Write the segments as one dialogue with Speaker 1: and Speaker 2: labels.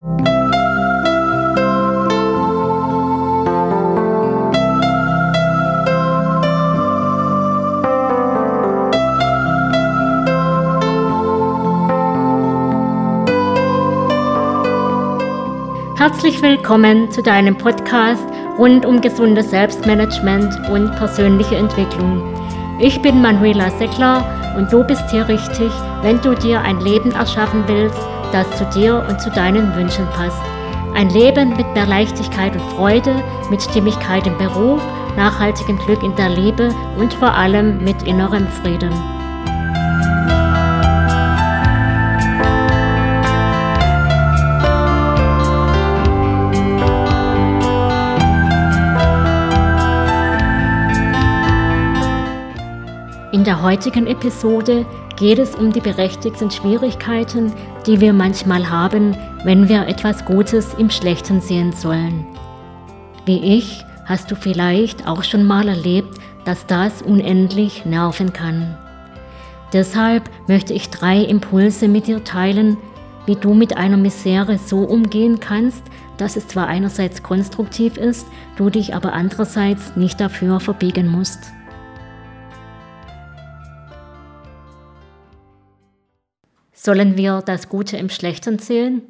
Speaker 1: Herzlich willkommen zu deinem Podcast rund um gesundes Selbstmanagement und persönliche Entwicklung. Ich bin Manuela Seckler und du bist hier richtig, wenn du dir ein Leben erschaffen willst, das zu dir und zu deinen Wünschen passt. Ein Leben mit mehr Leichtigkeit und Freude, mit Stimmigkeit im Beruf, nachhaltigem Glück in der Liebe und vor allem mit innerem Frieden. Der heutigen Episode geht es um die berechtigten Schwierigkeiten, die wir manchmal haben, wenn wir etwas Gutes im Schlechten sehen sollen. Wie ich hast du vielleicht auch schon mal erlebt, dass das unendlich nerven kann. Deshalb möchte ich drei Impulse mit dir teilen, wie du mit einer Misere so umgehen kannst, dass es zwar einerseits konstruktiv ist, du dich aber andererseits nicht dafür verbiegen musst. Sollen wir das Gute im Schlechten sehen?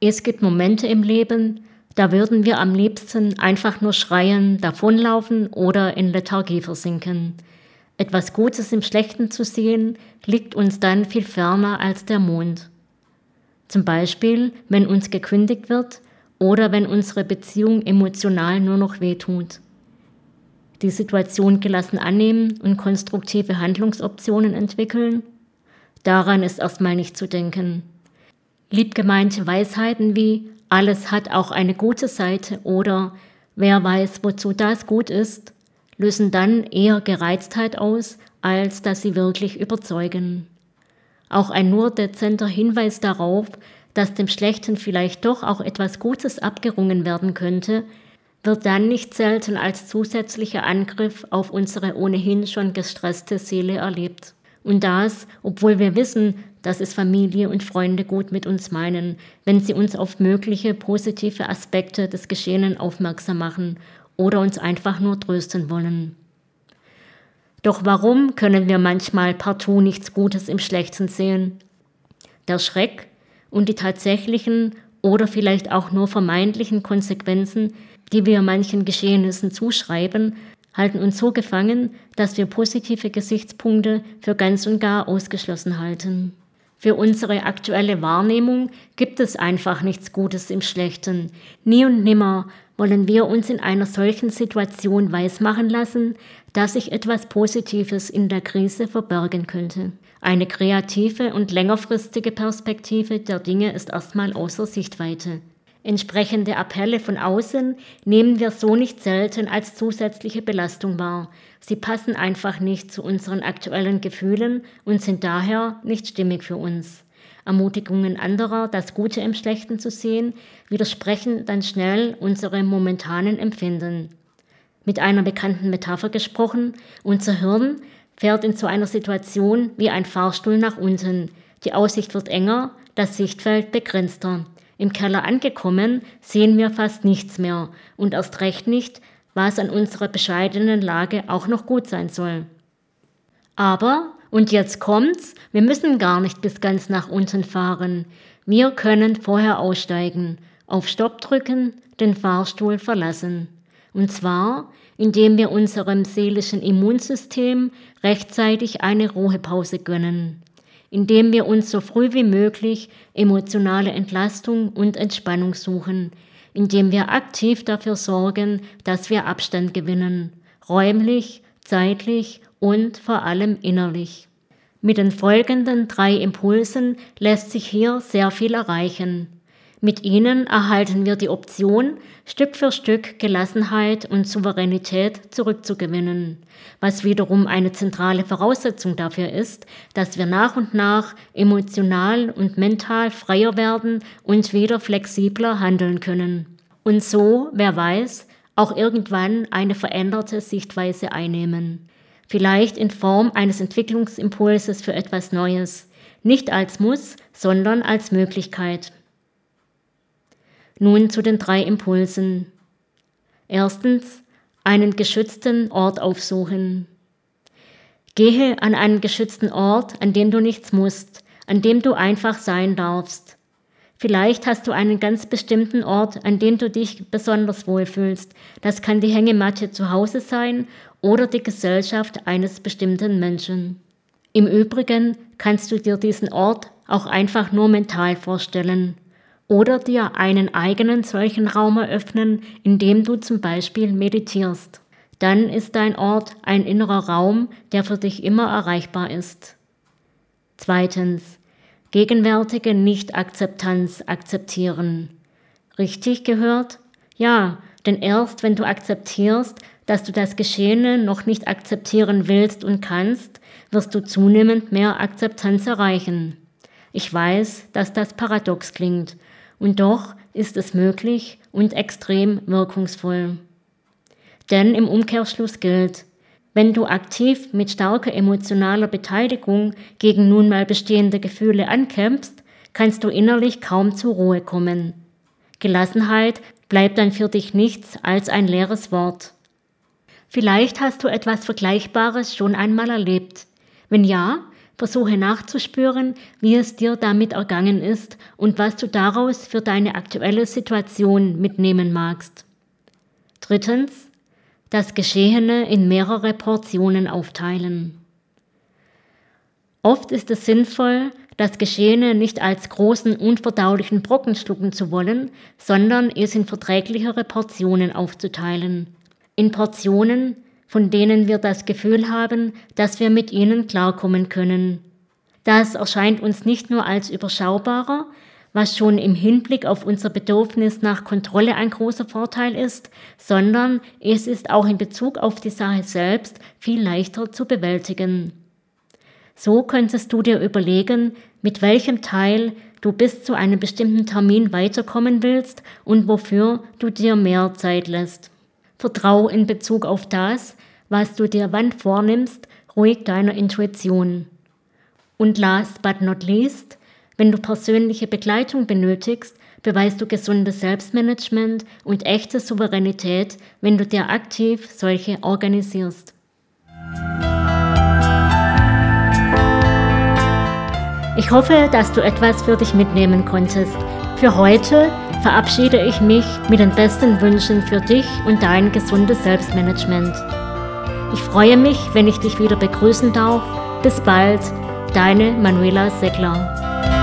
Speaker 1: Es gibt Momente im Leben, da würden wir am liebsten einfach nur schreien, davonlaufen oder in Lethargie versinken. Etwas Gutes im Schlechten zu sehen, liegt uns dann viel ferner als der Mond. Zum Beispiel, wenn uns gekündigt wird oder wenn unsere Beziehung emotional nur noch wehtut. Die Situation gelassen annehmen und konstruktive Handlungsoptionen entwickeln Daran ist erstmal nicht zu denken. Liebgemeinte Weisheiten wie alles hat auch eine gute Seite oder wer weiß, wozu das gut ist, lösen dann eher Gereiztheit aus, als dass sie wirklich überzeugen. Auch ein nur dezenter Hinweis darauf, dass dem Schlechten vielleicht doch auch etwas Gutes abgerungen werden könnte, wird dann nicht selten als zusätzlicher Angriff auf unsere ohnehin schon gestresste Seele erlebt. Und das, obwohl wir wissen, dass es Familie und Freunde gut mit uns meinen, wenn sie uns auf mögliche positive Aspekte des Geschehenen aufmerksam machen oder uns einfach nur trösten wollen. Doch warum können wir manchmal partout nichts Gutes im Schlechten sehen? Der Schreck und die tatsächlichen oder vielleicht auch nur vermeintlichen Konsequenzen, die wir manchen Geschehnissen zuschreiben, halten uns so gefangen, dass wir positive Gesichtspunkte für ganz und gar ausgeschlossen halten. Für unsere aktuelle Wahrnehmung gibt es einfach nichts Gutes im Schlechten. Nie und nimmer wollen wir uns in einer solchen Situation weismachen lassen, dass sich etwas Positives in der Krise verbergen könnte. Eine kreative und längerfristige Perspektive der Dinge ist erstmal außer Sichtweite. Entsprechende Appelle von außen nehmen wir so nicht selten als zusätzliche Belastung wahr. Sie passen einfach nicht zu unseren aktuellen Gefühlen und sind daher nicht stimmig für uns. Ermutigungen anderer, das Gute im Schlechten zu sehen, widersprechen dann schnell unserem momentanen Empfinden. Mit einer bekannten Metapher gesprochen, unser Hirn fährt in so einer Situation wie ein Fahrstuhl nach unten. Die Aussicht wird enger, das Sichtfeld begrenzter. Im Keller angekommen, sehen wir fast nichts mehr und erst recht nicht, was an unserer bescheidenen Lage auch noch gut sein soll. Aber, und jetzt kommt's, wir müssen gar nicht bis ganz nach unten fahren. Wir können vorher aussteigen, auf Stopp drücken, den Fahrstuhl verlassen. Und zwar, indem wir unserem seelischen Immunsystem rechtzeitig eine Ruhepause gönnen indem wir uns so früh wie möglich emotionale Entlastung und Entspannung suchen, indem wir aktiv dafür sorgen, dass wir Abstand gewinnen, räumlich, zeitlich und vor allem innerlich. Mit den folgenden drei Impulsen lässt sich hier sehr viel erreichen. Mit ihnen erhalten wir die Option, Stück für Stück Gelassenheit und Souveränität zurückzugewinnen, was wiederum eine zentrale Voraussetzung dafür ist, dass wir nach und nach emotional und mental freier werden und wieder flexibler handeln können. Und so, wer weiß, auch irgendwann eine veränderte Sichtweise einnehmen. Vielleicht in Form eines Entwicklungsimpulses für etwas Neues, nicht als Muss, sondern als Möglichkeit. Nun zu den drei Impulsen. Erstens, einen geschützten Ort aufsuchen. Gehe an einen geschützten Ort, an dem du nichts musst, an dem du einfach sein darfst. Vielleicht hast du einen ganz bestimmten Ort, an dem du dich besonders wohlfühlst. Das kann die Hängematte zu Hause sein oder die Gesellschaft eines bestimmten Menschen. Im Übrigen kannst du dir diesen Ort auch einfach nur mental vorstellen oder dir einen eigenen solchen Raum eröffnen, in dem du zum Beispiel meditierst. Dann ist dein Ort ein innerer Raum, der für dich immer erreichbar ist. Zweitens. Gegenwärtige Nicht-Akzeptanz akzeptieren. Richtig gehört? Ja, denn erst wenn du akzeptierst, dass du das Geschehene noch nicht akzeptieren willst und kannst, wirst du zunehmend mehr Akzeptanz erreichen. Ich weiß, dass das paradox klingt, und doch ist es möglich und extrem wirkungsvoll. Denn im Umkehrschluss gilt, wenn du aktiv mit starker emotionaler Beteiligung gegen nun mal bestehende Gefühle ankämpfst, kannst du innerlich kaum zur Ruhe kommen. Gelassenheit bleibt dann für dich nichts als ein leeres Wort. Vielleicht hast du etwas Vergleichbares schon einmal erlebt. Wenn ja, versuche nachzuspüren, wie es dir damit ergangen ist und was du daraus für deine aktuelle Situation mitnehmen magst. Drittens, das Geschehene in mehrere Portionen aufteilen. Oft ist es sinnvoll, das Geschehene nicht als großen, unverdaulichen Brocken schlucken zu wollen, sondern es in verträglichere Portionen aufzuteilen. In Portionen, von denen wir das Gefühl haben, dass wir mit ihnen klarkommen können. Das erscheint uns nicht nur als überschaubarer, was schon im Hinblick auf unser Bedürfnis nach Kontrolle ein großer Vorteil ist, sondern es ist auch in Bezug auf die Sache selbst viel leichter zu bewältigen. So könntest du dir überlegen, mit welchem Teil du bis zu einem bestimmten Termin weiterkommen willst und wofür du dir mehr Zeit lässt. Vertrau in Bezug auf das, was du dir wann vornimmst, ruhig deiner Intuition. Und last but not least, wenn du persönliche Begleitung benötigst, beweist du gesundes Selbstmanagement und echte Souveränität, wenn du dir aktiv solche organisierst. Ich hoffe, dass du etwas für dich mitnehmen konntest. Für heute verabschiede ich mich mit den besten Wünschen für dich und dein gesundes Selbstmanagement. Ich freue mich, wenn ich dich wieder begrüßen darf. Bis bald, deine Manuela Seckler.